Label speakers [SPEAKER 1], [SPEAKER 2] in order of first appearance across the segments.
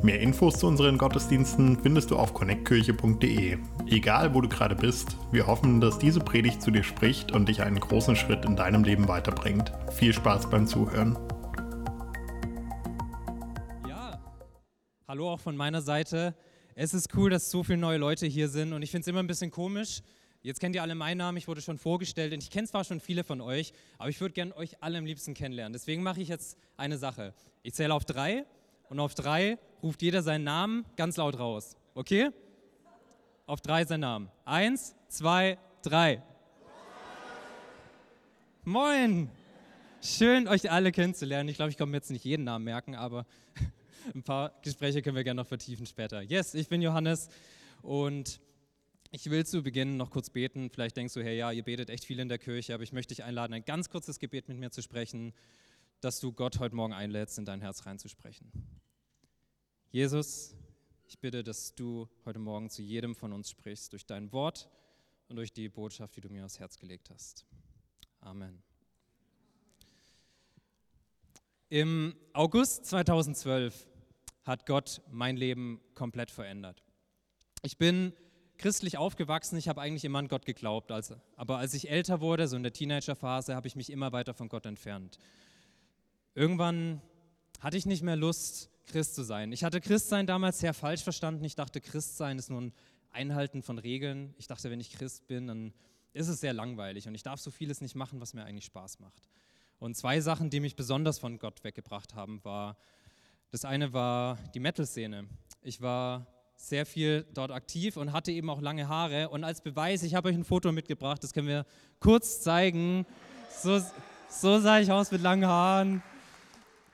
[SPEAKER 1] Mehr Infos zu unseren Gottesdiensten findest du auf connectkirche.de. Egal, wo du gerade bist, wir hoffen, dass diese Predigt zu dir spricht und dich einen großen Schritt in deinem Leben weiterbringt. Viel Spaß beim Zuhören.
[SPEAKER 2] Ja, hallo auch von meiner Seite. Es ist cool, dass so viele neue Leute hier sind und ich finde es immer ein bisschen komisch. Jetzt kennt ihr alle meinen Namen, ich wurde schon vorgestellt und ich kenne zwar schon viele von euch, aber ich würde gerne euch alle am liebsten kennenlernen. Deswegen mache ich jetzt eine Sache. Ich zähle auf drei und auf drei ruft jeder seinen Namen ganz laut raus. Okay? Auf drei seinen Namen. Eins, zwei, drei. Moin! Schön, euch alle kennenzulernen. Ich glaube, ich mir jetzt nicht jeden Namen merken, aber ein paar Gespräche können wir gerne noch vertiefen später. Yes, ich bin Johannes und ich will zu Beginn noch kurz beten. Vielleicht denkst du, hey, ja, ihr betet echt viel in der Kirche, aber ich möchte dich einladen, ein ganz kurzes Gebet mit mir zu sprechen, dass du Gott heute Morgen einlädst, in dein Herz reinzusprechen. Jesus, ich bitte, dass du heute Morgen zu jedem von uns sprichst, durch dein Wort und durch die Botschaft, die du mir aufs Herz gelegt hast. Amen. Im August 2012 hat Gott mein Leben komplett verändert. Ich bin christlich aufgewachsen, ich habe eigentlich immer an Gott geglaubt, also, aber als ich älter wurde, so in der Teenagerphase, habe ich mich immer weiter von Gott entfernt. Irgendwann hatte ich nicht mehr Lust, Christ zu sein. Ich hatte Christsein damals sehr falsch verstanden. Ich dachte, Christsein ist nur ein Einhalten von Regeln. Ich dachte, wenn ich Christ bin, dann ist es sehr langweilig und ich darf so vieles nicht machen, was mir eigentlich Spaß macht. Und zwei Sachen, die mich besonders von Gott weggebracht haben, war, das eine war die Metal-Szene. Ich war sehr viel dort aktiv und hatte eben auch lange Haare. Und als Beweis, ich habe euch ein Foto mitgebracht, das können wir kurz zeigen. So, so sah ich aus mit langen Haaren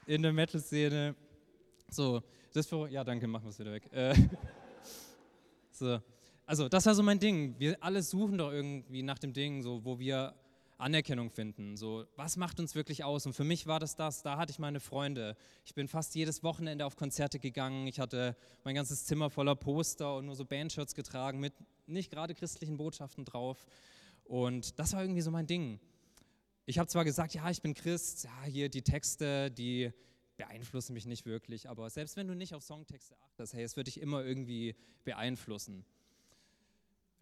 [SPEAKER 2] in der Metal-Szene. So, das für, ja, danke, machen wir es wieder weg. Äh, so, also, das war so mein Ding. Wir alle suchen doch irgendwie nach dem Ding, so, wo wir Anerkennung finden. So, was macht uns wirklich aus? Und für mich war das das. Da hatte ich meine Freunde. Ich bin fast jedes Wochenende auf Konzerte gegangen. Ich hatte mein ganzes Zimmer voller Poster und nur so Bandshirts getragen mit nicht gerade christlichen Botschaften drauf. Und das war irgendwie so mein Ding. Ich habe zwar gesagt, ja, ich bin Christ, ja, hier die Texte, die beeinflussen mich nicht wirklich, aber selbst wenn du nicht auf Songtexte achtest, hey, es wird dich immer irgendwie beeinflussen.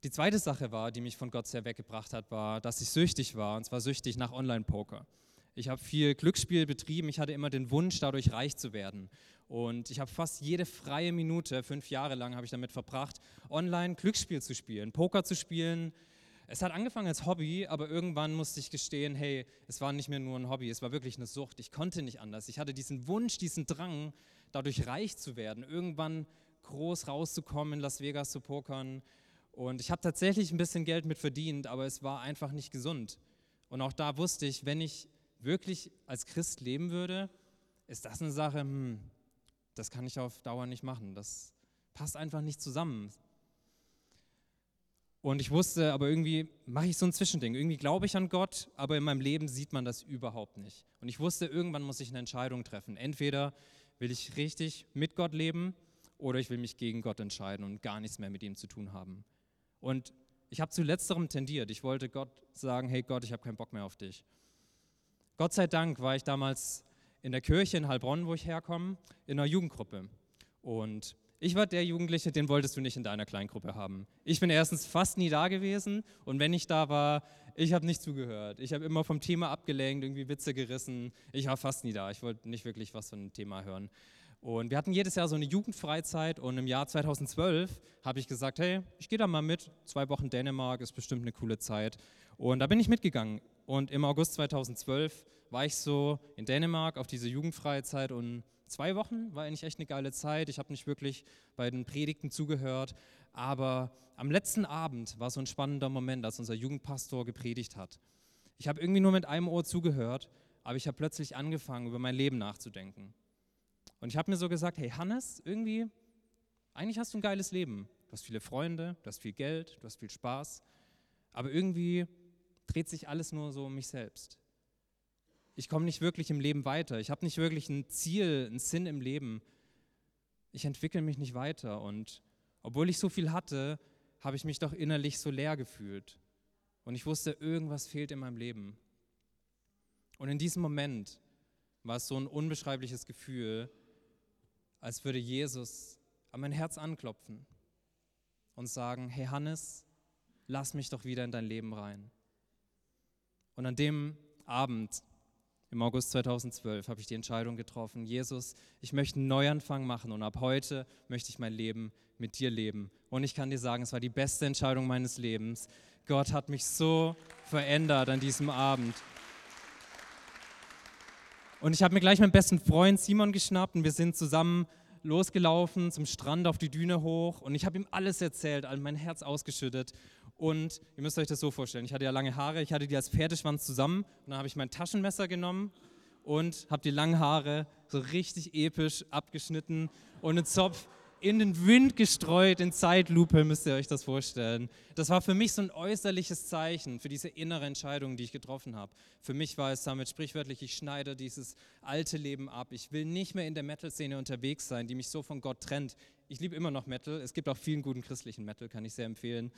[SPEAKER 2] Die zweite Sache war, die mich von Gott sehr weggebracht hat, war, dass ich süchtig war, und zwar süchtig nach Online-Poker. Ich habe viel Glücksspiel betrieben, ich hatte immer den Wunsch, dadurch reich zu werden. Und ich habe fast jede freie Minute, fünf Jahre lang habe ich damit verbracht, online Glücksspiel zu spielen, Poker zu spielen, es hat angefangen als Hobby, aber irgendwann musste ich gestehen, hey, es war nicht mehr nur ein Hobby, es war wirklich eine Sucht. Ich konnte nicht anders. Ich hatte diesen Wunsch, diesen Drang, dadurch reich zu werden, irgendwann groß rauszukommen, in Las Vegas zu pokern. Und ich habe tatsächlich ein bisschen Geld mit verdient, aber es war einfach nicht gesund. Und auch da wusste ich, wenn ich wirklich als Christ leben würde, ist das eine Sache, hm, das kann ich auf Dauer nicht machen. Das passt einfach nicht zusammen. Und ich wusste, aber irgendwie mache ich so ein Zwischending. Irgendwie glaube ich an Gott, aber in meinem Leben sieht man das überhaupt nicht. Und ich wusste, irgendwann muss ich eine Entscheidung treffen. Entweder will ich richtig mit Gott leben oder ich will mich gegen Gott entscheiden und gar nichts mehr mit ihm zu tun haben. Und ich habe zu letzterem tendiert. Ich wollte Gott sagen, hey Gott, ich habe keinen Bock mehr auf dich. Gott sei Dank war ich damals in der Kirche in Heilbronn, wo ich herkomme, in einer Jugendgruppe. Und ich war der Jugendliche, den wolltest du nicht in deiner Kleingruppe haben. Ich bin erstens fast nie da gewesen und wenn ich da war, ich habe nicht zugehört. Ich habe immer vom Thema abgelenkt, irgendwie Witze gerissen. Ich war fast nie da. Ich wollte nicht wirklich was von dem Thema hören. Und wir hatten jedes Jahr so eine Jugendfreizeit und im Jahr 2012 habe ich gesagt, hey, ich gehe da mal mit. Zwei Wochen Dänemark ist bestimmt eine coole Zeit. Und da bin ich mitgegangen. Und im August 2012 war ich so in Dänemark auf diese Jugendfreizeit und zwei Wochen war eigentlich echt eine geile Zeit. Ich habe nicht wirklich bei den Predigten zugehört, aber am letzten Abend war so ein spannender Moment, als unser Jugendpastor gepredigt hat. Ich habe irgendwie nur mit einem Ohr zugehört, aber ich habe plötzlich angefangen, über mein Leben nachzudenken. Und ich habe mir so gesagt, hey Hannes, irgendwie, eigentlich hast du ein geiles Leben. Du hast viele Freunde, du hast viel Geld, du hast viel Spaß, aber irgendwie dreht sich alles nur so um mich selbst. Ich komme nicht wirklich im Leben weiter. Ich habe nicht wirklich ein Ziel, einen Sinn im Leben. Ich entwickle mich nicht weiter. Und obwohl ich so viel hatte, habe ich mich doch innerlich so leer gefühlt. Und ich wusste, irgendwas fehlt in meinem Leben. Und in diesem Moment war es so ein unbeschreibliches Gefühl, als würde Jesus an mein Herz anklopfen und sagen, hey Hannes, lass mich doch wieder in dein Leben rein. Und an dem Abend im August 2012 habe ich die Entscheidung getroffen, Jesus, ich möchte einen Neuanfang machen und ab heute möchte ich mein Leben mit dir leben. Und ich kann dir sagen, es war die beste Entscheidung meines Lebens. Gott hat mich so verändert an diesem Abend. Und ich habe mir gleich meinen besten Freund Simon geschnappt und wir sind zusammen losgelaufen zum Strand auf die Düne hoch und ich habe ihm alles erzählt, all mein Herz ausgeschüttet und ihr müsst euch das so vorstellen, ich hatte ja lange Haare, ich hatte die als Pferdeschwanz zusammen und dann habe ich mein Taschenmesser genommen und habe die langen Haare so richtig episch abgeschnitten und einen Zopf in den Wind gestreut, in Zeitlupe, müsst ihr euch das vorstellen. Das war für mich so ein äußerliches Zeichen für diese innere Entscheidung, die ich getroffen habe. Für mich war es damit sprichwörtlich, ich schneide dieses alte Leben ab. Ich will nicht mehr in der Metal-Szene unterwegs sein, die mich so von Gott trennt. Ich liebe immer noch Metal. Es gibt auch vielen guten christlichen Metal, kann ich sehr empfehlen.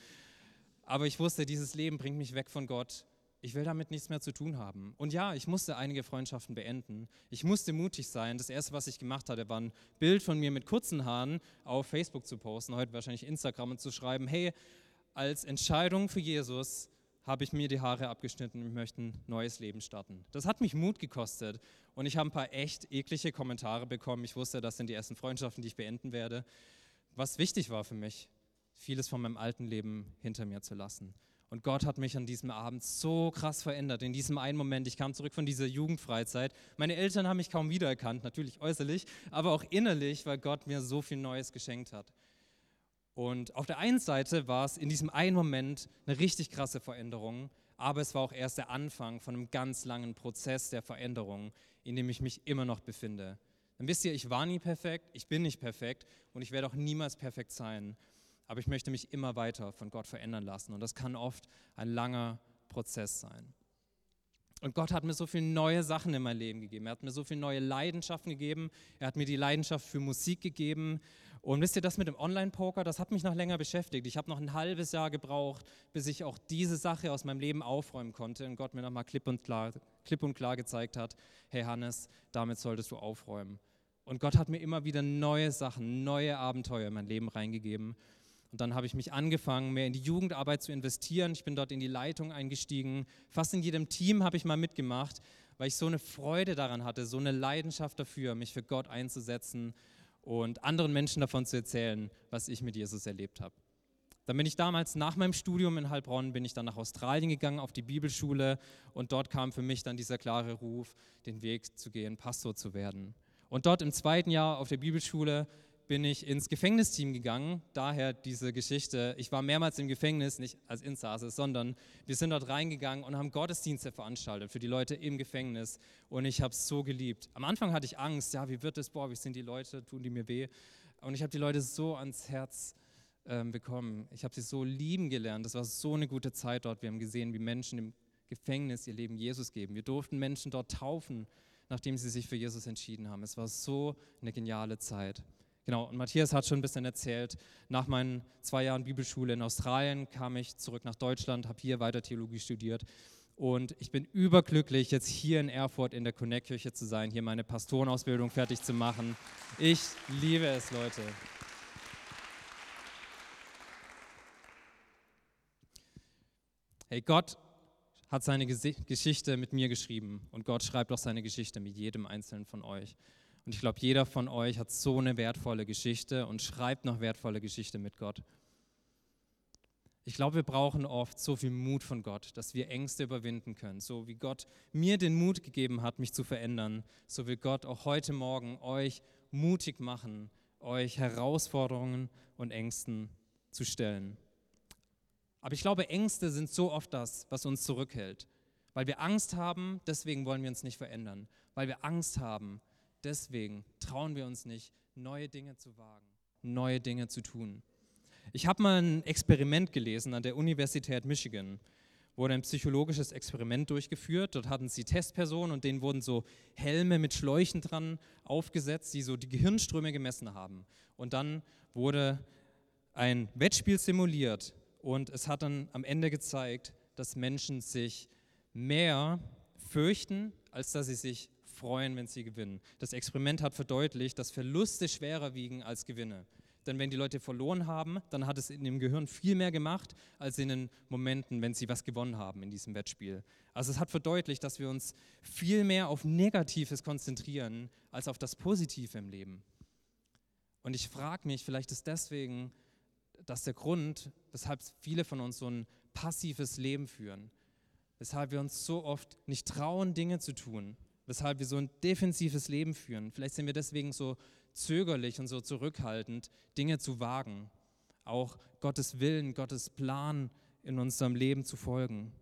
[SPEAKER 2] Aber ich wusste, dieses Leben bringt mich weg von Gott. Ich will damit nichts mehr zu tun haben. Und ja, ich musste einige Freundschaften beenden. Ich musste mutig sein. Das erste, was ich gemacht hatte, war ein Bild von mir mit kurzen Haaren auf Facebook zu posten, heute wahrscheinlich Instagram und zu schreiben, hey, als Entscheidung für Jesus habe ich mir die Haare abgeschnitten und möchte ein neues Leben starten. Das hat mich Mut gekostet und ich habe ein paar echt eklige Kommentare bekommen. Ich wusste, das sind die ersten Freundschaften, die ich beenden werde. Was wichtig war für mich, vieles von meinem alten Leben hinter mir zu lassen. Und Gott hat mich an diesem Abend so krass verändert. In diesem einen Moment, ich kam zurück von dieser Jugendfreizeit. Meine Eltern haben mich kaum wiedererkannt, natürlich äußerlich, aber auch innerlich, weil Gott mir so viel Neues geschenkt hat. Und auf der einen Seite war es in diesem einen Moment eine richtig krasse Veränderung, aber es war auch erst der Anfang von einem ganz langen Prozess der Veränderung, in dem ich mich immer noch befinde. Dann wisst ihr, ich war nie perfekt, ich bin nicht perfekt und ich werde auch niemals perfekt sein aber ich möchte mich immer weiter von Gott verändern lassen. Und das kann oft ein langer Prozess sein. Und Gott hat mir so viele neue Sachen in mein Leben gegeben. Er hat mir so viele neue Leidenschaften gegeben. Er hat mir die Leidenschaft für Musik gegeben. Und wisst ihr, das mit dem Online-Poker, das hat mich noch länger beschäftigt. Ich habe noch ein halbes Jahr gebraucht, bis ich auch diese Sache aus meinem Leben aufräumen konnte und Gott mir nochmal klipp klipp und klar gezeigt hat, hey Hannes, damit solltest du aufräumen. Und Gott hat mir immer wieder neue Sachen, neue Abenteuer in mein Leben reingegeben. Und dann habe ich mich angefangen, mehr in die Jugendarbeit zu investieren. Ich bin dort in die Leitung eingestiegen. Fast in jedem Team habe ich mal mitgemacht, weil ich so eine Freude daran hatte, so eine Leidenschaft dafür, mich für Gott einzusetzen und anderen Menschen davon zu erzählen, was ich mit Jesus erlebt habe. Dann bin ich damals nach meinem Studium in Heilbronn, bin ich dann nach Australien gegangen auf die Bibelschule und dort kam für mich dann dieser klare Ruf, den Weg zu gehen, Pastor zu werden. Und dort im zweiten Jahr auf der Bibelschule bin ich ins Gefängnisteam gegangen. Daher diese Geschichte. Ich war mehrmals im Gefängnis, nicht als Insasse, sondern wir sind dort reingegangen und haben Gottesdienste veranstaltet für die Leute im Gefängnis. Und ich habe es so geliebt. Am Anfang hatte ich Angst, ja, wie wird es, boah, wie sind die Leute, tun die mir weh? Und ich habe die Leute so ans Herz ähm, bekommen. Ich habe sie so lieben gelernt. Das war so eine gute Zeit dort. Wir haben gesehen, wie Menschen im Gefängnis ihr Leben Jesus geben. Wir durften Menschen dort taufen, nachdem sie sich für Jesus entschieden haben. Es war so eine geniale Zeit. Genau, und Matthias hat schon ein bisschen erzählt, nach meinen zwei Jahren Bibelschule in Australien kam ich zurück nach Deutschland, habe hier weiter Theologie studiert und ich bin überglücklich, jetzt hier in Erfurt in der Connect-Kirche zu sein, hier meine Pastorenausbildung fertig zu machen. Ich liebe es, Leute. Hey, Gott hat seine Geschichte mit mir geschrieben und Gott schreibt auch seine Geschichte mit jedem Einzelnen von euch. Und ich glaube, jeder von euch hat so eine wertvolle Geschichte und schreibt noch wertvolle Geschichte mit Gott. Ich glaube, wir brauchen oft so viel Mut von Gott, dass wir Ängste überwinden können. So wie Gott mir den Mut gegeben hat, mich zu verändern, so will Gott auch heute Morgen euch mutig machen, euch Herausforderungen und Ängsten zu stellen. Aber ich glaube, Ängste sind so oft das, was uns zurückhält. Weil wir Angst haben, deswegen wollen wir uns nicht verändern. Weil wir Angst haben, deswegen trauen wir uns nicht, neue Dinge zu wagen, neue Dinge zu tun. Ich habe mal ein Experiment gelesen an der Universität Michigan. wurde ein psychologisches Experiment durchgeführt. Dort hatten sie Testpersonen und denen wurden so Helme mit Schläuchen dran aufgesetzt, die so die Gehirnströme gemessen haben. Und dann wurde ein Wettspiel simuliert und es hat dann am Ende gezeigt, dass Menschen sich mehr fürchten, als dass sie sich freuen, wenn sie gewinnen. Das Experiment hat verdeutlicht, dass Verluste schwerer wiegen als Gewinne. Denn wenn die Leute verloren haben, dann hat es in dem Gehirn viel mehr gemacht, als in den Momenten, wenn sie was gewonnen haben in diesem Wettspiel. Also es hat verdeutlicht, dass wir uns viel mehr auf Negatives konzentrieren, als auf das Positive im Leben. Und ich frage mich, vielleicht ist deswegen das der Grund, weshalb viele von uns so ein passives Leben führen. Weshalb wir uns so oft nicht trauen, Dinge zu tun. Weshalb wir so ein defensives Leben führen. Vielleicht sind wir deswegen so zögerlich und so zurückhaltend, Dinge zu wagen, auch Gottes Willen, Gottes Plan in unserem Leben zu folgen.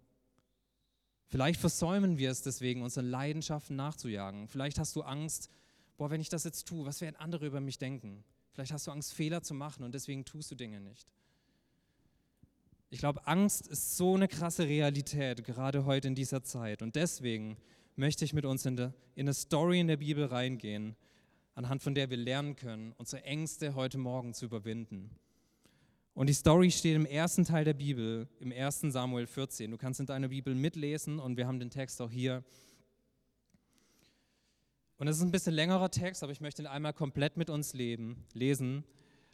[SPEAKER 2] Vielleicht versäumen wir es deswegen, unseren Leidenschaften nachzujagen. Vielleicht hast du Angst, boah, wenn ich das jetzt tue, was werden andere über mich denken? Vielleicht hast du Angst, Fehler zu machen und deswegen tust du Dinge nicht. Ich glaube, Angst ist so eine krasse Realität, gerade heute in dieser Zeit. Und deswegen möchte ich mit uns in, eine Story in der Bibel reingehen, anhand von der wir lernen können, unsere Ängste heute Morgen zu überwinden. Und die Story steht im ersten Teil der Bibel, im 1. Samuel 14. Du kannst in deiner Bibel mitlesen und wir haben den Text auch hier. Und es ist ein bisschen längerer Text, aber ich möchte ihn einmal komplett mit uns leben, lesen.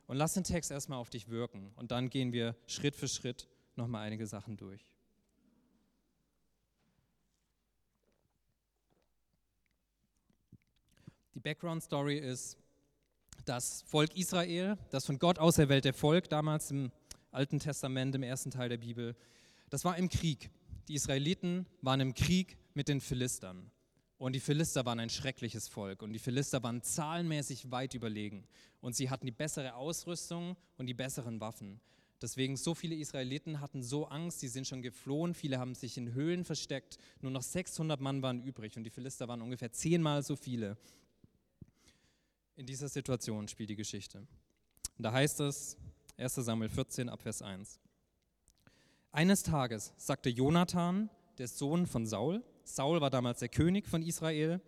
[SPEAKER 2] Und lass den Text erstmal auf dich wirken. Und dann gehen wir Schritt für Schritt nochmal einige Sachen durch. Die Background Story ist, das Volk Israel, das von Gott auserwählte Volk damals im Alten Testament, im ersten Teil der Bibel, das war im Krieg. Die Israeliten waren im Krieg mit den Philistern. Und die Philister waren ein schreckliches Volk und die Philister waren zahlenmäßig weit überlegen. Und sie hatten die bessere Ausrüstung und die besseren Waffen. Deswegen so viele Israeliten hatten so Angst, sie sind schon geflohen, viele haben sich in Höhlen versteckt, nur noch 600 Mann waren übrig und die Philister waren ungefähr zehnmal so viele. In dieser Situation spielt die Geschichte. Und da heißt es, 1 Samuel 14 Abvers 1. Eines Tages sagte Jonathan, der Sohn von Saul, Saul war damals der König von Israel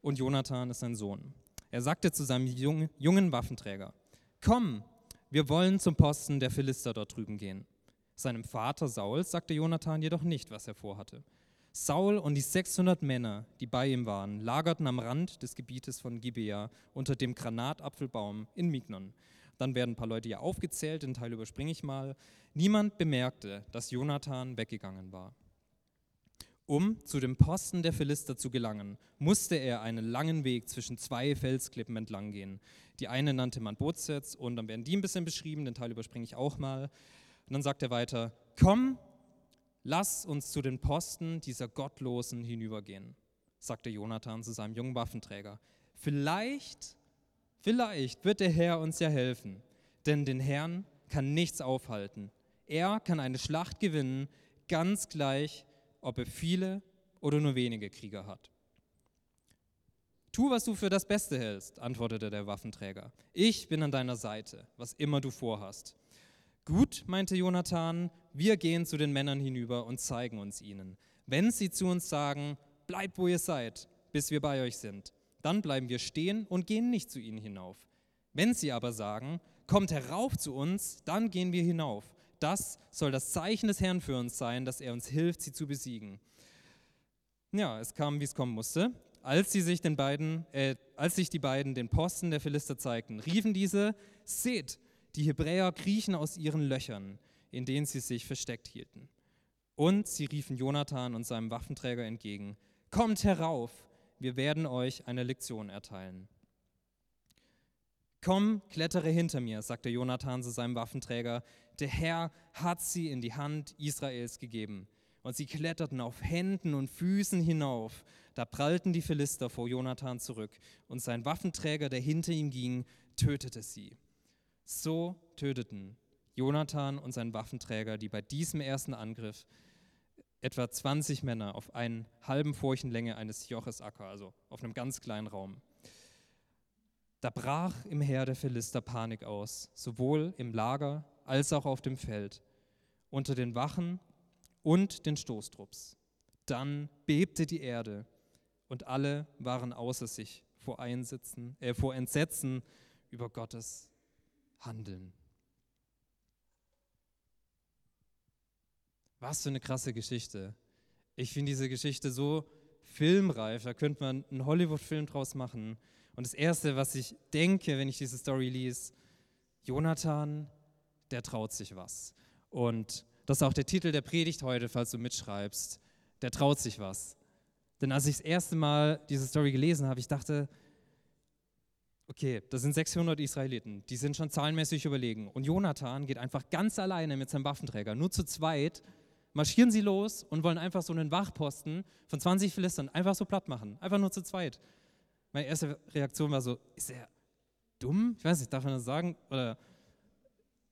[SPEAKER 2] und Jonathan ist sein Sohn. Er sagte zu seinem jungen Waffenträger, komm, wir wollen zum Posten der Philister dort drüben gehen. Seinem Vater Saul sagte Jonathan jedoch nicht, was er vorhatte. Saul und die 600 Männer, die bei ihm waren, lagerten am Rand des Gebietes von Gibea unter dem Granatapfelbaum in Mignon. Dann werden ein paar Leute hier aufgezählt, den Teil überspringe ich mal. Niemand bemerkte, dass Jonathan weggegangen war. Um zu dem Posten der Philister zu gelangen, musste er einen langen Weg zwischen zwei Felsklippen entlang gehen. Die eine nannte man Bozets und dann werden die ein bisschen beschrieben, den Teil überspringe ich auch mal. Und dann sagt er weiter, komm Lass uns zu den Posten dieser Gottlosen hinübergehen, sagte Jonathan zu seinem jungen Waffenträger. Vielleicht, vielleicht wird der Herr uns ja helfen, denn den Herrn kann nichts aufhalten. Er kann eine Schlacht gewinnen, ganz gleich, ob er viele oder nur wenige Krieger hat. Tu, was du für das Beste hältst, antwortete der Waffenträger. Ich bin an deiner Seite, was immer du vorhast. Gut, meinte Jonathan, wir gehen zu den Männern hinüber und zeigen uns ihnen. Wenn sie zu uns sagen, bleibt wo ihr seid, bis wir bei euch sind, dann bleiben wir stehen und gehen nicht zu ihnen hinauf. Wenn sie aber sagen, kommt herauf zu uns, dann gehen wir hinauf. Das soll das Zeichen des Herrn für uns sein, dass er uns hilft, sie zu besiegen. Ja, es kam, wie es kommen musste. Als, sie sich den beiden, äh, als sich die beiden den Posten der Philister zeigten, riefen diese, seht, die Hebräer kriechen aus ihren Löchern, in denen sie sich versteckt hielten. Und sie riefen Jonathan und seinem Waffenträger entgegen, Kommt herauf, wir werden euch eine Lektion erteilen. Komm, klettere hinter mir, sagte Jonathan zu seinem Waffenträger, der Herr hat sie in die Hand Israels gegeben. Und sie kletterten auf Händen und Füßen hinauf. Da prallten die Philister vor Jonathan zurück, und sein Waffenträger, der hinter ihm ging, tötete sie. So töteten Jonathan und sein Waffenträger, die bei diesem ersten Angriff etwa 20 Männer auf einen halben Furchenlänge eines Joches Acker, also auf einem ganz kleinen Raum. Da brach im Heer der Philister Panik aus, sowohl im Lager als auch auf dem Feld. Unter den Wachen und den Stoßtrupps. Dann bebte die Erde und alle waren außer sich vor, Einsitzen, äh, vor Entsetzen über Gottes Handeln. Was für eine krasse Geschichte. Ich finde diese Geschichte so filmreif, da könnte man einen Hollywood-Film draus machen. Und das Erste, was ich denke, wenn ich diese Story lese, Jonathan, der traut sich was. Und das ist auch der Titel der Predigt heute, falls du mitschreibst. Der traut sich was. Denn als ich das erste Mal diese Story gelesen habe, ich dachte, okay, das sind 600 Israeliten, die sind schon zahlenmäßig überlegen. Und Jonathan geht einfach ganz alleine mit seinem Waffenträger, nur zu zweit, marschieren sie los und wollen einfach so einen Wachposten von 20 Philistern einfach so platt machen. Einfach nur zu zweit. Meine erste Reaktion war so, ist er dumm? Ich weiß nicht, darf man das sagen? Oder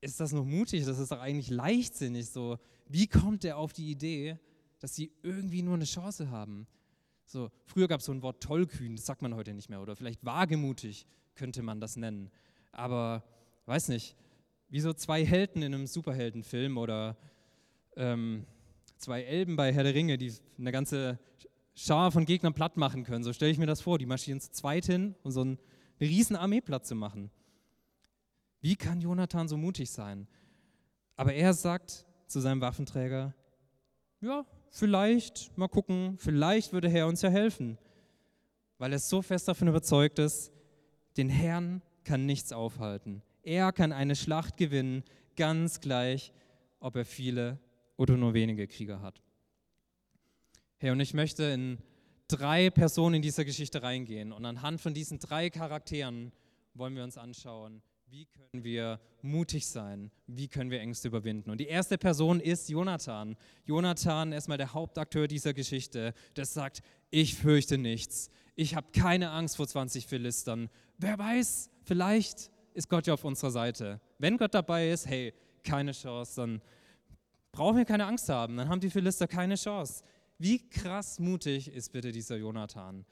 [SPEAKER 2] ist das noch mutig? Das ist doch eigentlich leichtsinnig so. Wie kommt er auf die Idee, dass sie irgendwie nur eine Chance haben? So, früher gab es so ein Wort tollkühn, das sagt man heute nicht mehr. Oder vielleicht wagemutig könnte man das nennen. Aber, weiß nicht, wie so zwei Helden in einem Superheldenfilm oder ähm, zwei Elben bei Herr der Ringe, die eine ganze Schar von Gegnern platt machen können. So stelle ich mir das vor. Die marschieren zu zweit hin, um so eine riesen Armee platt zu machen. Wie kann Jonathan so mutig sein? Aber er sagt zu seinem Waffenträger, ja, vielleicht, mal gucken, vielleicht würde Herr uns ja helfen. Weil er so fest davon überzeugt ist, den Herrn kann nichts aufhalten. Er kann eine Schlacht gewinnen, ganz gleich, ob er viele oder nur wenige Krieger hat. Hey, und ich möchte in drei Personen in dieser Geschichte reingehen. Und anhand von diesen drei Charakteren wollen wir uns anschauen, wie können wir mutig sein? Wie können wir Ängste überwinden? Und die erste Person ist Jonathan. Jonathan, erstmal der Hauptakteur dieser Geschichte, der sagt, ich fürchte nichts. Ich habe keine Angst vor 20 Philistern. Wer weiß, vielleicht ist Gott ja auf unserer Seite. Wenn Gott dabei ist, hey, keine Chance, dann brauchen wir keine Angst haben. Dann haben die Philister keine Chance. Wie krass mutig ist bitte dieser Jonathan?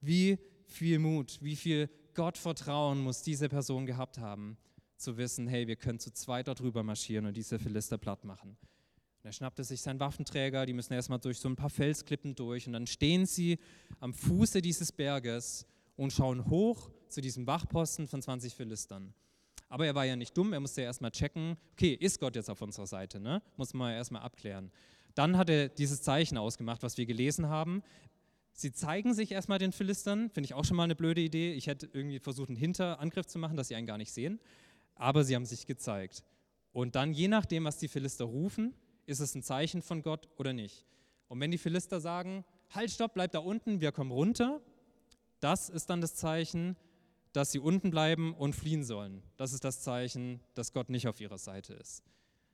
[SPEAKER 2] Wie viel Mut, wie viel Gottvertrauen muss diese Person gehabt haben, zu wissen, hey, wir können zu zweit darüber marschieren und diese Philister platt machen. Und er schnappte sich seinen Waffenträger, die müssen erstmal durch so ein paar Felsklippen durch und dann stehen sie am Fuße dieses Berges und schauen hoch zu diesem Wachposten von 20 Philistern. Aber er war ja nicht dumm, er musste erstmal checken, okay, ist Gott jetzt auf unserer Seite? Ne? Muss man erstmal abklären. Dann hat er dieses Zeichen ausgemacht, was wir gelesen haben. Sie zeigen sich erstmal den Philistern, finde ich auch schon mal eine blöde Idee. Ich hätte irgendwie versucht, einen Hinterangriff zu machen, dass sie einen gar nicht sehen. Aber sie haben sich gezeigt. Und dann, je nachdem, was die Philister rufen, ist es ein Zeichen von Gott oder nicht. Und wenn die Philister sagen, halt, stopp, bleib da unten, wir kommen runter, das ist dann das Zeichen, dass sie unten bleiben und fliehen sollen. Das ist das Zeichen, dass Gott nicht auf ihrer Seite ist.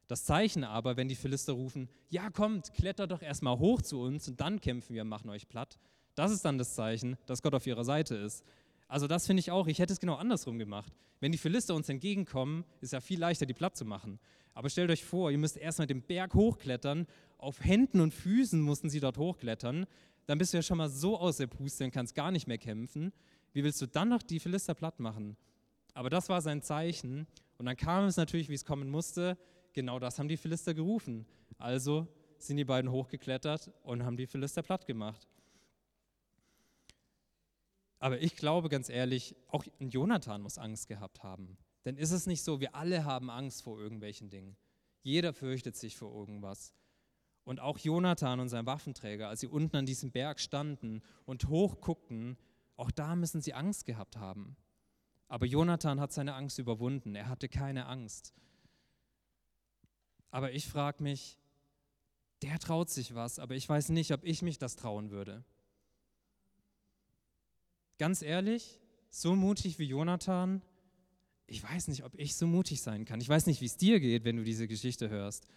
[SPEAKER 2] Das Zeichen aber, wenn die Philister rufen, ja kommt, klettert doch erstmal hoch zu uns und dann kämpfen wir, machen euch platt, das ist dann das Zeichen, dass Gott auf ihrer Seite ist. Also das finde ich auch, ich hätte es genau andersrum gemacht. Wenn die Philister uns entgegenkommen, ist ja viel leichter, die platt zu machen. Aber stellt euch vor, ihr müsst erstmal den Berg hochklettern, auf Händen und Füßen mussten sie dort hochklettern, dann bist du ja schon mal so aus der Puste und kannst gar nicht mehr kämpfen. Wie willst du dann noch die Philister platt machen? Aber das war sein Zeichen. Und dann kam es natürlich, wie es kommen musste. Genau das haben die Philister gerufen. Also sind die beiden hochgeklettert und haben die Philister platt gemacht. Aber ich glaube ganz ehrlich, auch Jonathan muss Angst gehabt haben. Denn ist es nicht so, wir alle haben Angst vor irgendwelchen Dingen. Jeder fürchtet sich vor irgendwas. Und auch Jonathan und sein Waffenträger, als sie unten an diesem Berg standen und hochguckten, auch da müssen sie Angst gehabt haben. Aber Jonathan hat seine Angst überwunden. Er hatte keine Angst. Aber ich frage mich, der traut sich was, aber ich weiß nicht, ob ich mich das trauen würde. Ganz ehrlich, so mutig wie Jonathan, ich weiß nicht, ob ich so mutig sein kann. Ich weiß nicht, wie es dir geht, wenn du diese Geschichte hörst.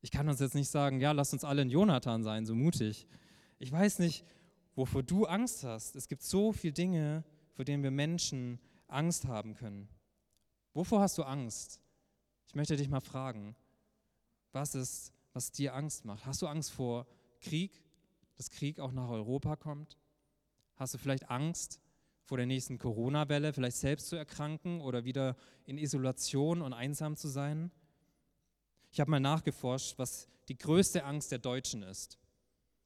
[SPEAKER 2] Ich kann uns jetzt nicht sagen, ja, lass uns alle ein Jonathan sein, so mutig. Ich weiß nicht, wovor du Angst hast. Es gibt so viele Dinge, vor denen wir Menschen Angst haben können. Wovor hast du Angst? Ich möchte dich mal fragen, was ist, was dir Angst macht? Hast du Angst vor Krieg, dass Krieg auch nach Europa kommt? Hast du vielleicht Angst vor der nächsten Corona-Welle, vielleicht selbst zu erkranken oder wieder in Isolation und einsam zu sein? Ich habe mal nachgeforscht, was die größte Angst der Deutschen ist.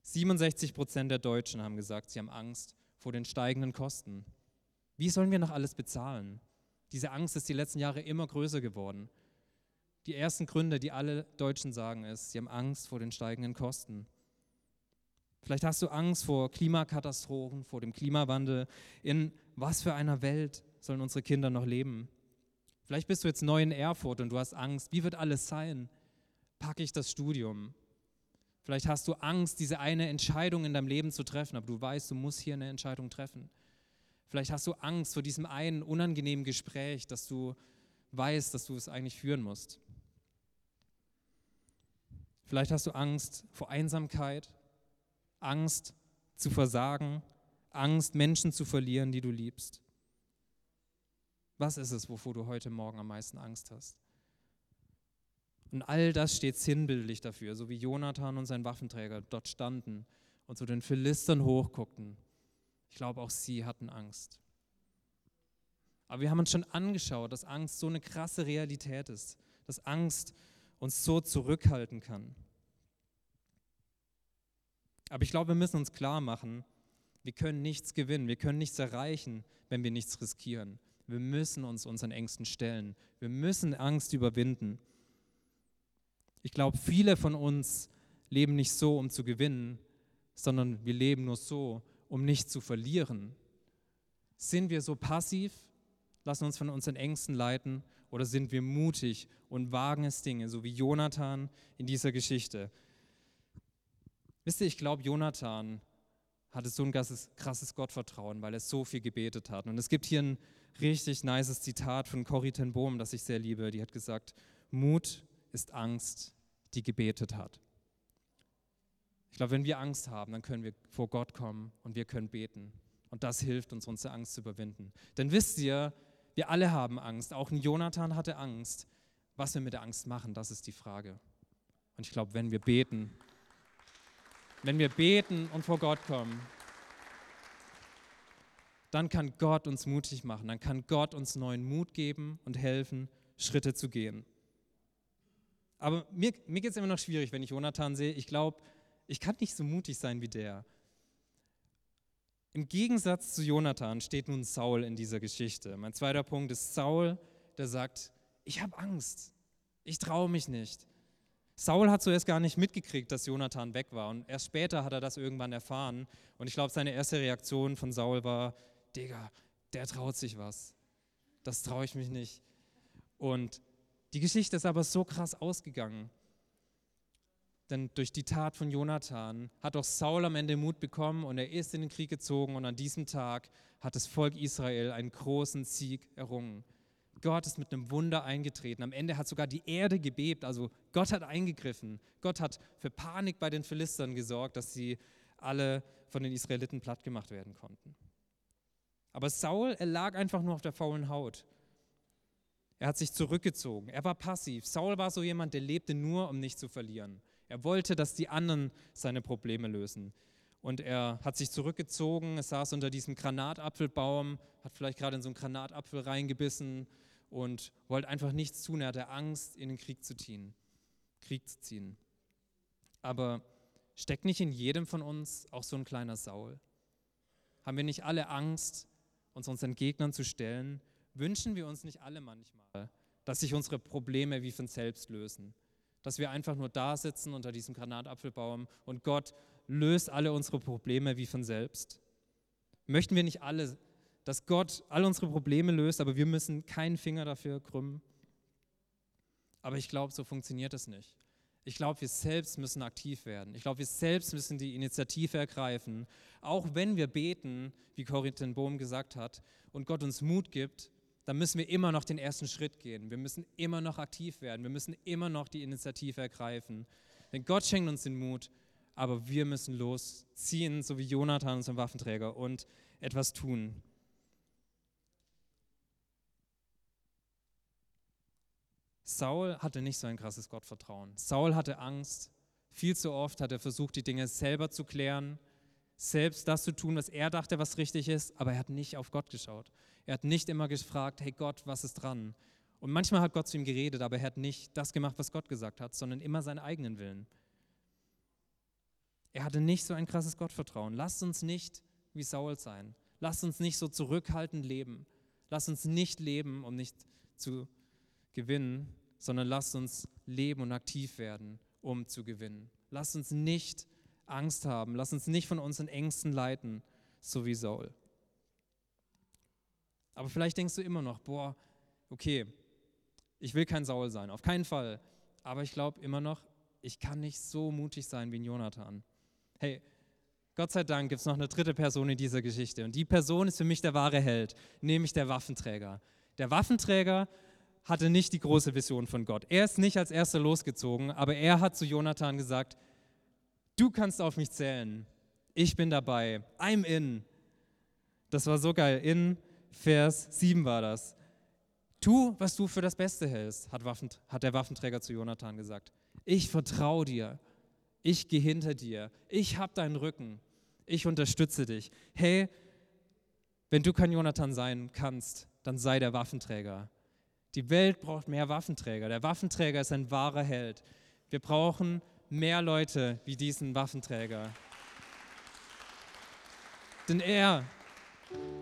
[SPEAKER 2] 67 Prozent der Deutschen haben gesagt, sie haben Angst vor den steigenden Kosten. Wie sollen wir noch alles bezahlen? Diese Angst ist die letzten Jahre immer größer geworden. Die ersten Gründe, die alle Deutschen sagen, ist, sie haben Angst vor den steigenden Kosten. Vielleicht hast du Angst vor Klimakatastrophen, vor dem Klimawandel. In was für einer Welt sollen unsere Kinder noch leben? Vielleicht bist du jetzt neu in Erfurt und du hast Angst, wie wird alles sein? Packe ich das Studium? Vielleicht hast du Angst, diese eine Entscheidung in deinem Leben zu treffen, aber du weißt, du musst hier eine Entscheidung treffen. Vielleicht hast du Angst vor diesem einen unangenehmen Gespräch, dass du weißt, dass du es eigentlich führen musst. Vielleicht hast du Angst vor Einsamkeit, Angst zu versagen, Angst, Menschen zu verlieren, die du liebst. Was ist es, wovor du heute Morgen am meisten Angst hast? Und all das steht sinnbildlich dafür, so wie Jonathan und sein Waffenträger dort standen und zu den Philistern hochguckten. Ich glaube, auch sie hatten Angst. Aber wir haben uns schon angeschaut, dass Angst so eine krasse Realität ist, dass Angst uns so zurückhalten kann. Aber ich glaube, wir müssen uns klar machen, wir können nichts gewinnen, wir können nichts erreichen, wenn wir nichts riskieren. Wir müssen uns unseren Ängsten stellen. Wir müssen Angst überwinden. Ich glaube, viele von uns leben nicht so, um zu gewinnen, sondern wir leben nur so, um nicht zu verlieren. Sind wir so passiv, lassen uns von unseren Ängsten leiten oder sind wir mutig und wagen es Dinge, so wie Jonathan in dieser Geschichte? Wisst ihr, ich glaube, Jonathan hatte so ein krasses, Gottvertrauen, weil er so viel gebetet hat. Und es gibt hier ein richtig nices Zitat von Corrie ten Bohm, das ich sehr liebe. Die hat gesagt, Mut ist Angst, die gebetet hat. Ich glaube, wenn wir Angst haben, dann können wir vor Gott kommen und wir können beten. Und das hilft uns, unsere Angst zu überwinden. Denn wisst ihr, wir alle haben Angst. Auch ein Jonathan hatte Angst. Was wir mit der Angst machen, das ist die Frage. Und ich glaube, wenn wir beten, wenn wir beten und vor Gott kommen, dann kann Gott uns mutig machen, dann kann Gott uns neuen Mut geben und helfen, Schritte zu gehen. Aber mir, mir geht es immer noch schwierig, wenn ich Jonathan sehe. Ich glaube, ich kann nicht so mutig sein wie der. Im Gegensatz zu Jonathan steht nun Saul in dieser Geschichte. Mein zweiter Punkt ist Saul, der sagt, ich habe Angst, ich traue mich nicht. Saul hat zuerst gar nicht mitgekriegt, dass Jonathan weg war und erst später hat er das irgendwann erfahren. Und ich glaube, seine erste Reaktion von Saul war, Digga, der traut sich was. Das traue ich mich nicht. Und die Geschichte ist aber so krass ausgegangen. Denn durch die Tat von Jonathan hat auch Saul am Ende Mut bekommen und er ist in den Krieg gezogen und an diesem Tag hat das Volk Israel einen großen Sieg errungen. Gott ist mit einem Wunder eingetreten. Am Ende hat sogar die Erde gebebt. Also Gott hat eingegriffen. Gott hat für Panik bei den Philistern gesorgt, dass sie alle von den Israeliten platt gemacht werden konnten. Aber Saul, er lag einfach nur auf der faulen Haut. Er hat sich zurückgezogen. Er war passiv. Saul war so jemand, der lebte nur, um nicht zu verlieren. Er wollte, dass die anderen seine Probleme lösen. Und er hat sich zurückgezogen, er saß unter diesem Granatapfelbaum, hat vielleicht gerade in so einen Granatapfel reingebissen und wollte einfach nichts tun. Er hatte Angst, in den Krieg zu ziehen. Krieg zu ziehen. Aber steckt nicht in jedem von uns auch so ein kleiner Saul? Haben wir nicht alle Angst, uns unseren Gegnern zu stellen? Wünschen wir uns nicht alle manchmal, dass sich unsere Probleme wie von selbst lösen? Dass wir einfach nur da sitzen unter diesem Granatapfelbaum und Gott löst alle unsere Probleme wie von selbst? Möchten wir nicht alle dass Gott all unsere Probleme löst, aber wir müssen keinen Finger dafür krümmen. Aber ich glaube, so funktioniert es nicht. Ich glaube, wir selbst müssen aktiv werden. Ich glaube, wir selbst müssen die Initiative ergreifen. Auch wenn wir beten, wie Corrie ten Bohm gesagt hat, und Gott uns Mut gibt, dann müssen wir immer noch den ersten Schritt gehen. Wir müssen immer noch aktiv werden. Wir müssen immer noch die Initiative ergreifen. Denn Gott schenkt uns den Mut, aber wir müssen losziehen, so wie Jonathan, unser Waffenträger, und etwas tun. Saul hatte nicht so ein krasses Gottvertrauen. Saul hatte Angst. Viel zu oft hat er versucht, die Dinge selber zu klären, selbst das zu tun, was er dachte, was richtig ist, aber er hat nicht auf Gott geschaut. Er hat nicht immer gefragt, hey Gott, was ist dran? Und manchmal hat Gott zu ihm geredet, aber er hat nicht das gemacht, was Gott gesagt hat, sondern immer seinen eigenen Willen. Er hatte nicht so ein krasses Gottvertrauen. Lasst uns nicht wie Saul sein. Lasst uns nicht so zurückhaltend leben. Lasst uns nicht leben, um nicht zu gewinnen, sondern lasst uns leben und aktiv werden, um zu gewinnen. Lasst uns nicht Angst haben. Lasst uns nicht von unseren Ängsten leiten, so wie Saul. Aber vielleicht denkst du immer noch, boah, okay, ich will kein Saul sein, auf keinen Fall. Aber ich glaube immer noch, ich kann nicht so mutig sein wie ein Jonathan. Hey, Gott sei Dank gibt es noch eine dritte Person in dieser Geschichte. Und die Person ist für mich der wahre Held, nämlich der Waffenträger. Der Waffenträger hatte nicht die große Vision von Gott. Er ist nicht als erster losgezogen, aber er hat zu Jonathan gesagt, du kannst auf mich zählen. Ich bin dabei. I'm in. Das war so geil. In Vers 7 war das. Tu, was du für das Beste hältst, hat, Waffen, hat der Waffenträger zu Jonathan gesagt. Ich vertraue dir. Ich gehe hinter dir. Ich habe deinen Rücken. Ich unterstütze dich. Hey, wenn du kein Jonathan sein kannst, dann sei der Waffenträger. Die Welt braucht mehr Waffenträger. Der Waffenträger ist ein wahrer Held. Wir brauchen mehr Leute wie diesen Waffenträger. Denn er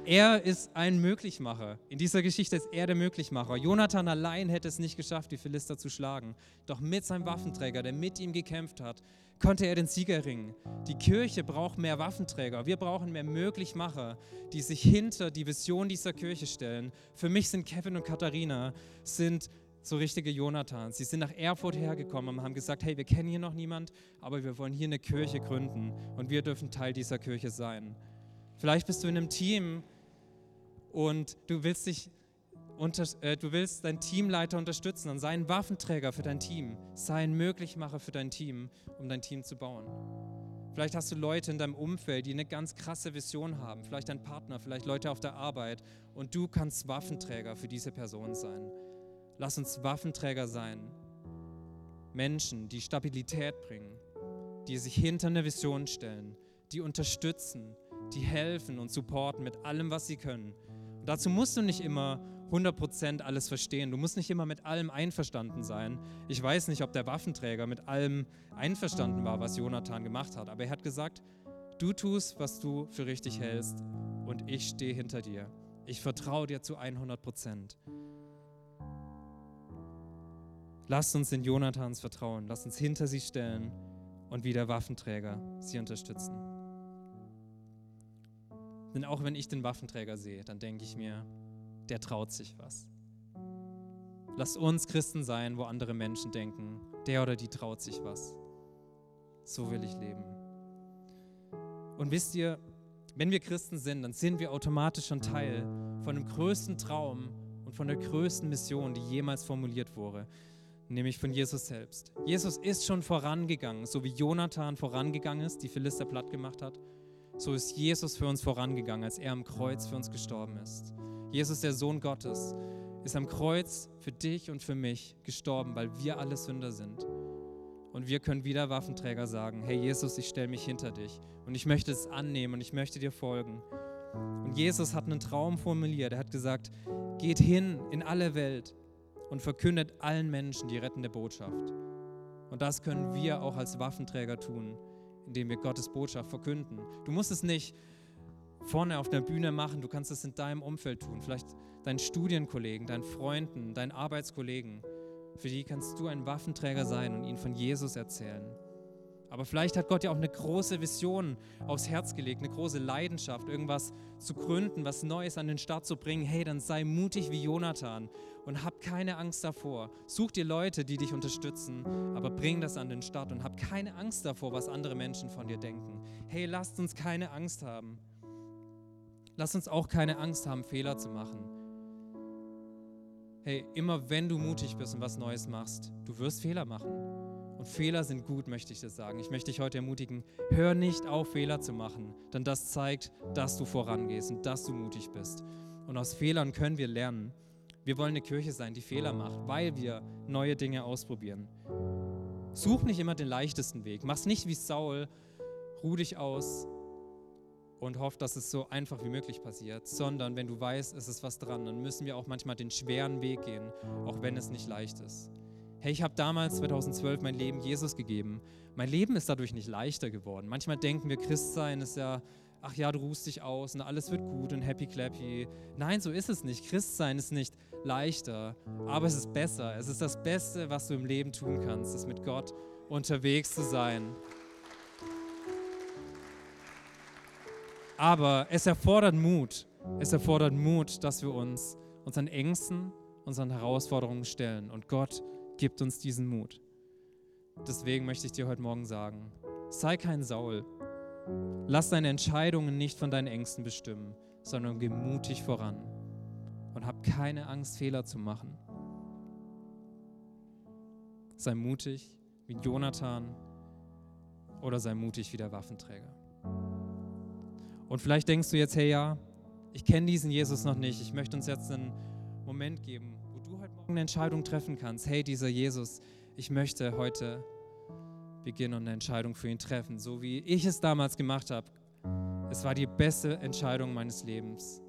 [SPEAKER 2] er ist ein Möglichmacher. In dieser Geschichte ist er der Möglichmacher. Jonathan allein hätte es nicht geschafft, die Philister zu schlagen. Doch mit seinem Waffenträger, der mit ihm gekämpft hat, konnte er den Sieg erringen. Die Kirche braucht mehr Waffenträger. Wir brauchen mehr Möglichmacher, die sich hinter die Vision dieser Kirche stellen. Für mich sind Kevin und Katharina sind so richtige Jonathans. Sie sind nach Erfurt hergekommen und haben gesagt, hey, wir kennen hier noch niemand, aber wir wollen hier eine Kirche gründen und wir dürfen Teil dieser Kirche sein. Vielleicht bist du in einem Team und du willst dich unter, äh, du willst deinen Teamleiter unterstützen und sei ein Waffenträger für dein Team, sei ein Möglichmacher für dein Team, um dein Team zu bauen. Vielleicht hast du Leute in deinem Umfeld, die eine ganz krasse Vision haben, vielleicht ein Partner, vielleicht Leute auf der Arbeit und du kannst Waffenträger für diese Person sein. Lass uns Waffenträger sein. Menschen, die Stabilität bringen, die sich hinter eine Vision stellen, die unterstützen, die helfen und supporten mit allem, was sie können. Und dazu musst du nicht immer 100% alles verstehen. Du musst nicht immer mit allem einverstanden sein. Ich weiß nicht, ob der Waffenträger mit allem einverstanden war, was Jonathan gemacht hat, aber er hat gesagt, du tust, was du für richtig hältst und ich stehe hinter dir. Ich vertraue dir zu 100%. Lasst uns in Jonathans vertrauen. Lasst uns hinter sie stellen und wie der Waffenträger sie unterstützen. Denn auch wenn ich den Waffenträger sehe, dann denke ich mir, der traut sich was. Lass uns Christen sein, wo andere Menschen denken, der oder die traut sich was. So will ich leben. Und wisst ihr, wenn wir Christen sind, dann sind wir automatisch schon Teil von dem größten Traum und von der größten Mission, die jemals formuliert wurde, nämlich von Jesus selbst. Jesus ist schon vorangegangen, so wie Jonathan vorangegangen ist, die Philister platt gemacht hat so ist Jesus für uns vorangegangen, als er am Kreuz für uns gestorben ist. Jesus, der Sohn Gottes, ist am Kreuz für dich und für mich gestorben, weil wir alle Sünder sind. Und wir können wieder Waffenträger sagen, hey Jesus, ich stelle mich hinter dich und ich möchte es annehmen und ich möchte dir folgen. Und Jesus hat einen Traum formuliert. Er hat gesagt, geht hin in alle Welt und verkündet allen Menschen die rettende Botschaft. Und das können wir auch als Waffenträger tun indem wir Gottes Botschaft verkünden. Du musst es nicht vorne auf der Bühne machen, du kannst es in deinem Umfeld tun, vielleicht deinen Studienkollegen, deinen Freunden, deinen Arbeitskollegen. Für die kannst du ein Waffenträger sein und ihnen von Jesus erzählen. Aber vielleicht hat Gott ja auch eine große Vision aufs Herz gelegt, eine große Leidenschaft, irgendwas zu gründen, was Neues an den Start zu bringen. Hey, dann sei mutig wie Jonathan und hab keine Angst davor. Such dir Leute, die dich unterstützen, aber bring das an den Start und hab keine Angst davor, was andere Menschen von dir denken. Hey, lasst uns keine Angst haben. Lasst uns auch keine Angst haben, Fehler zu machen. Hey, immer wenn du mutig bist und was Neues machst, du wirst Fehler machen. Und Fehler sind gut, möchte ich dir sagen. Ich möchte dich heute ermutigen, hör nicht auf, Fehler zu machen, denn das zeigt, dass du vorangehst und dass du mutig bist. Und aus Fehlern können wir lernen. Wir wollen eine Kirche sein, die Fehler macht, weil wir neue Dinge ausprobieren. Such nicht immer den leichtesten Weg. Mach's nicht wie Saul, ruh dich aus, und hofft, dass es so einfach wie möglich passiert, sondern wenn du weißt, es ist was dran, dann müssen wir auch manchmal den schweren Weg gehen, auch wenn es nicht leicht ist. Hey, ich habe damals 2012 mein Leben Jesus gegeben. Mein Leben ist dadurch nicht leichter geworden. Manchmal denken wir, Christsein ist ja, ach ja, du ruhst dich aus und alles wird gut und happy clappy. Nein, so ist es nicht. Christsein ist nicht leichter, aber es ist besser. Es ist das Beste, was du im Leben tun kannst, ist mit Gott unterwegs zu sein. Aber es erfordert Mut. Es erfordert Mut, dass wir uns unseren Ängsten, unseren Herausforderungen stellen. Und Gott gibt uns diesen Mut. Deswegen möchte ich dir heute Morgen sagen, sei kein Saul. Lass deine Entscheidungen nicht von deinen Ängsten bestimmen, sondern geh mutig voran. Und hab keine Angst, Fehler zu machen. Sei mutig wie Jonathan oder sei mutig wie der Waffenträger. Und vielleicht denkst du jetzt, hey ja, ich kenne diesen Jesus noch nicht. Ich möchte uns jetzt einen Moment geben, wo du heute Morgen eine Entscheidung treffen kannst. Hey, dieser Jesus, ich möchte heute beginnen und eine Entscheidung für ihn treffen, so wie ich es damals gemacht habe. Es war die beste Entscheidung meines Lebens.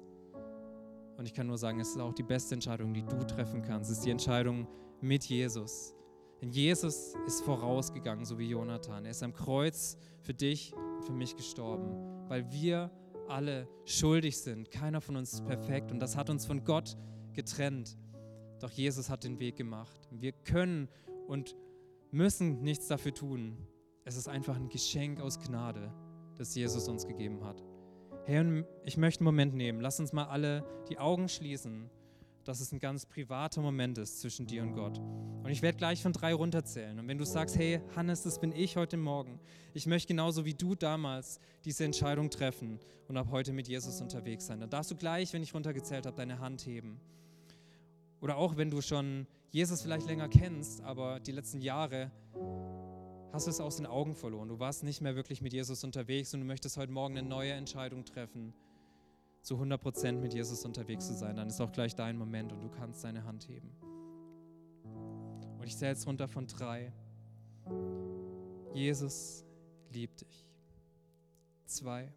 [SPEAKER 2] Und ich kann nur sagen, es ist auch die beste Entscheidung, die du treffen kannst. Es ist die Entscheidung mit Jesus. Denn Jesus ist vorausgegangen, so wie Jonathan. Er ist am Kreuz für dich für mich gestorben weil wir alle schuldig sind. Keiner von uns ist perfekt und das hat uns von Gott getrennt. Doch Jesus hat den Weg gemacht. Wir können und müssen nichts dafür tun. Es ist einfach ein Geschenk aus Gnade, das Jesus uns gegeben hat. Herr, ich möchte einen Moment nehmen. Lass uns mal alle die Augen schließen dass es ein ganz privater Moment ist zwischen dir und Gott. Und ich werde gleich von drei runterzählen. Und wenn du sagst, hey, Hannes, das bin ich heute Morgen. Ich möchte genauso wie du damals diese Entscheidung treffen und ab heute mit Jesus unterwegs sein. Dann darfst du gleich, wenn ich runtergezählt habe, deine Hand heben. Oder auch wenn du schon Jesus vielleicht länger kennst, aber die letzten Jahre hast du es aus den Augen verloren. Du warst nicht mehr wirklich mit Jesus unterwegs und du möchtest heute Morgen eine neue Entscheidung treffen zu 100% mit Jesus unterwegs zu sein, dann ist auch gleich dein Moment und du kannst deine Hand heben. Und ich zähle jetzt runter von drei. Jesus liebt dich. Zwei.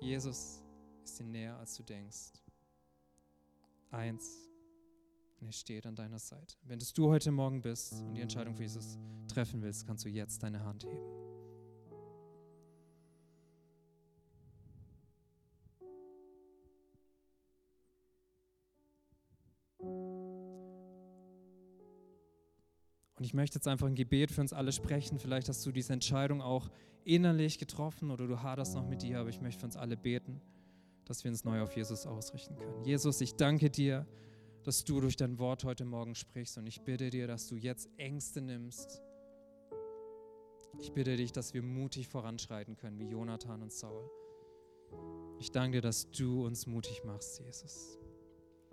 [SPEAKER 2] Jesus ist dir näher, als du denkst. Eins. Und er steht an deiner Seite. Wenn du heute Morgen bist und die Entscheidung für Jesus treffen willst, kannst du jetzt deine Hand heben. Ich möchte jetzt einfach ein Gebet für uns alle sprechen. Vielleicht hast du diese Entscheidung auch innerlich getroffen oder du haderst noch mit dir, aber ich möchte für uns alle beten, dass wir uns neu auf Jesus ausrichten können. Jesus, ich danke dir, dass du durch dein Wort heute Morgen sprichst und ich bitte dir, dass du jetzt Ängste nimmst. Ich bitte dich, dass wir mutig voranschreiten können, wie Jonathan und Saul. Ich danke dir, dass du uns mutig machst, Jesus.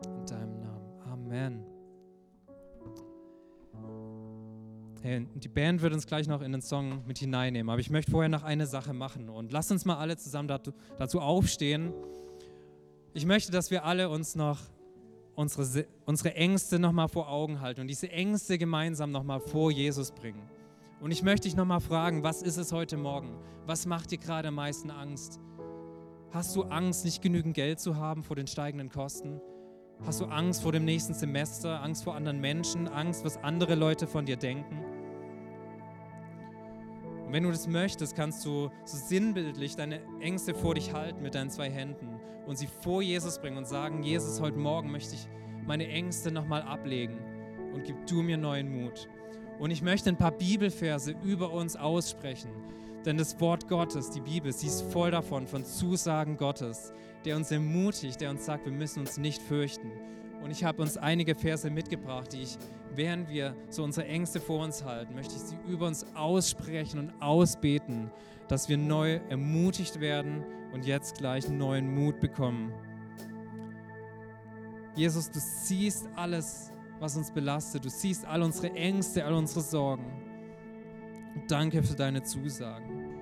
[SPEAKER 2] In deinem Namen. Amen. Hey, die Band wird uns gleich noch in den Song mit hineinnehmen, aber ich möchte vorher noch eine Sache machen und lasst uns mal alle zusammen dazu aufstehen. Ich möchte, dass wir alle uns noch unsere, unsere Ängste nochmal vor Augen halten und diese Ängste gemeinsam nochmal vor Jesus bringen. Und ich möchte dich nochmal fragen, was ist es heute Morgen? Was macht dir gerade am meisten Angst? Hast du Angst, nicht genügend Geld zu haben vor den steigenden Kosten? Hast du Angst vor dem nächsten Semester, Angst vor anderen Menschen, Angst, was andere Leute von dir denken? Und wenn du das möchtest, kannst du so sinnbildlich deine Ängste vor dich halten mit deinen zwei Händen und sie vor Jesus bringen und sagen, Jesus, heute Morgen möchte ich meine Ängste nochmal ablegen und gib du mir neuen Mut. Und ich möchte ein paar Bibelverse über uns aussprechen, denn das Wort Gottes, die Bibel, sie ist voll davon, von Zusagen Gottes, der uns ermutigt, der uns sagt, wir müssen uns nicht fürchten. Und ich habe uns einige Verse mitgebracht, die ich, während wir so unsere Ängste vor uns halten, möchte ich sie über uns aussprechen und ausbeten, dass wir neu ermutigt werden und jetzt gleich neuen Mut bekommen. Jesus, du siehst alles, was uns belastet. Du siehst all unsere Ängste, all unsere Sorgen. Danke für deine Zusagen.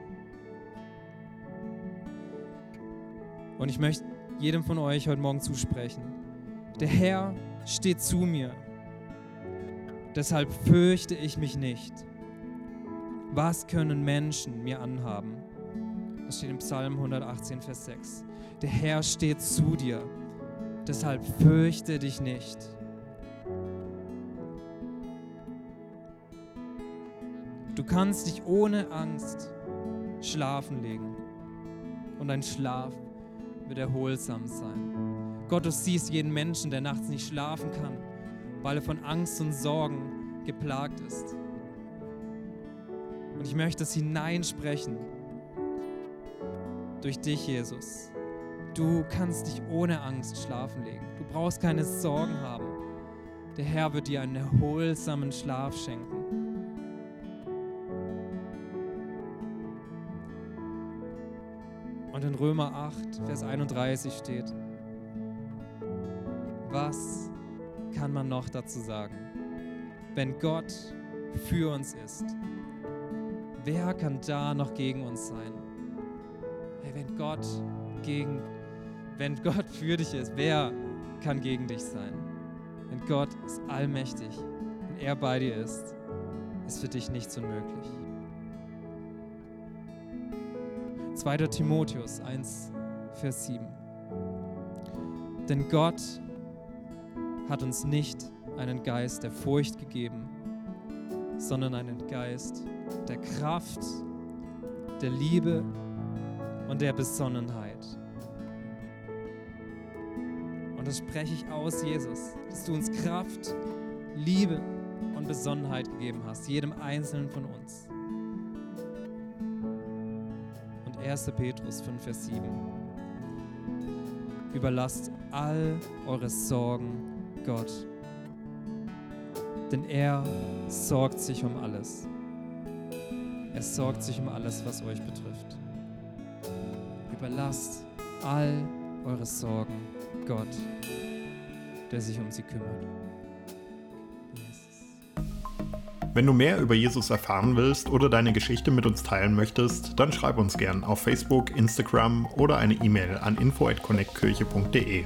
[SPEAKER 2] Und ich möchte jedem von euch heute Morgen zusprechen. Der Herr steht zu mir. Deshalb fürchte ich mich nicht. Was können Menschen mir anhaben? Das steht im Psalm 118, Vers 6. Der Herr steht zu dir, deshalb fürchte dich nicht. Du kannst dich ohne Angst schlafen legen und dein Schlaf wird erholsam sein. Gott, du siehst jeden Menschen, der nachts nicht schlafen kann, weil er von Angst und Sorgen geplagt ist. Und ich möchte es hineinsprechen durch dich, Jesus. Du kannst dich ohne Angst schlafen legen. Du brauchst keine Sorgen haben. Der Herr wird dir einen erholsamen Schlaf schenken. Und in Römer 8, Vers 31 steht, was kann man noch dazu sagen? Wenn Gott für uns ist, wer kann da noch gegen uns sein? Hey, wenn Gott gegen, wenn Gott für dich ist, wer kann gegen dich sein? Wenn Gott ist allmächtig und er bei dir ist, ist für dich nichts unmöglich. 2. Timotheus 1, Vers 7. Denn Gott hat uns nicht einen Geist der Furcht gegeben, sondern einen Geist der Kraft, der Liebe und der Besonnenheit. Und das spreche ich aus, Jesus, dass du uns Kraft, Liebe und Besonnenheit gegeben hast, jedem Einzelnen von uns. 1. Petrus 5, Vers 7. Überlasst all eure Sorgen Gott, denn er sorgt sich um alles. Er sorgt sich um alles, was euch betrifft. Überlasst all eure Sorgen Gott, der sich um sie kümmert.
[SPEAKER 1] Wenn du mehr über Jesus erfahren willst oder deine Geschichte mit uns teilen möchtest, dann schreib uns gern auf Facebook, Instagram oder eine E-Mail an info@connectkirche.de.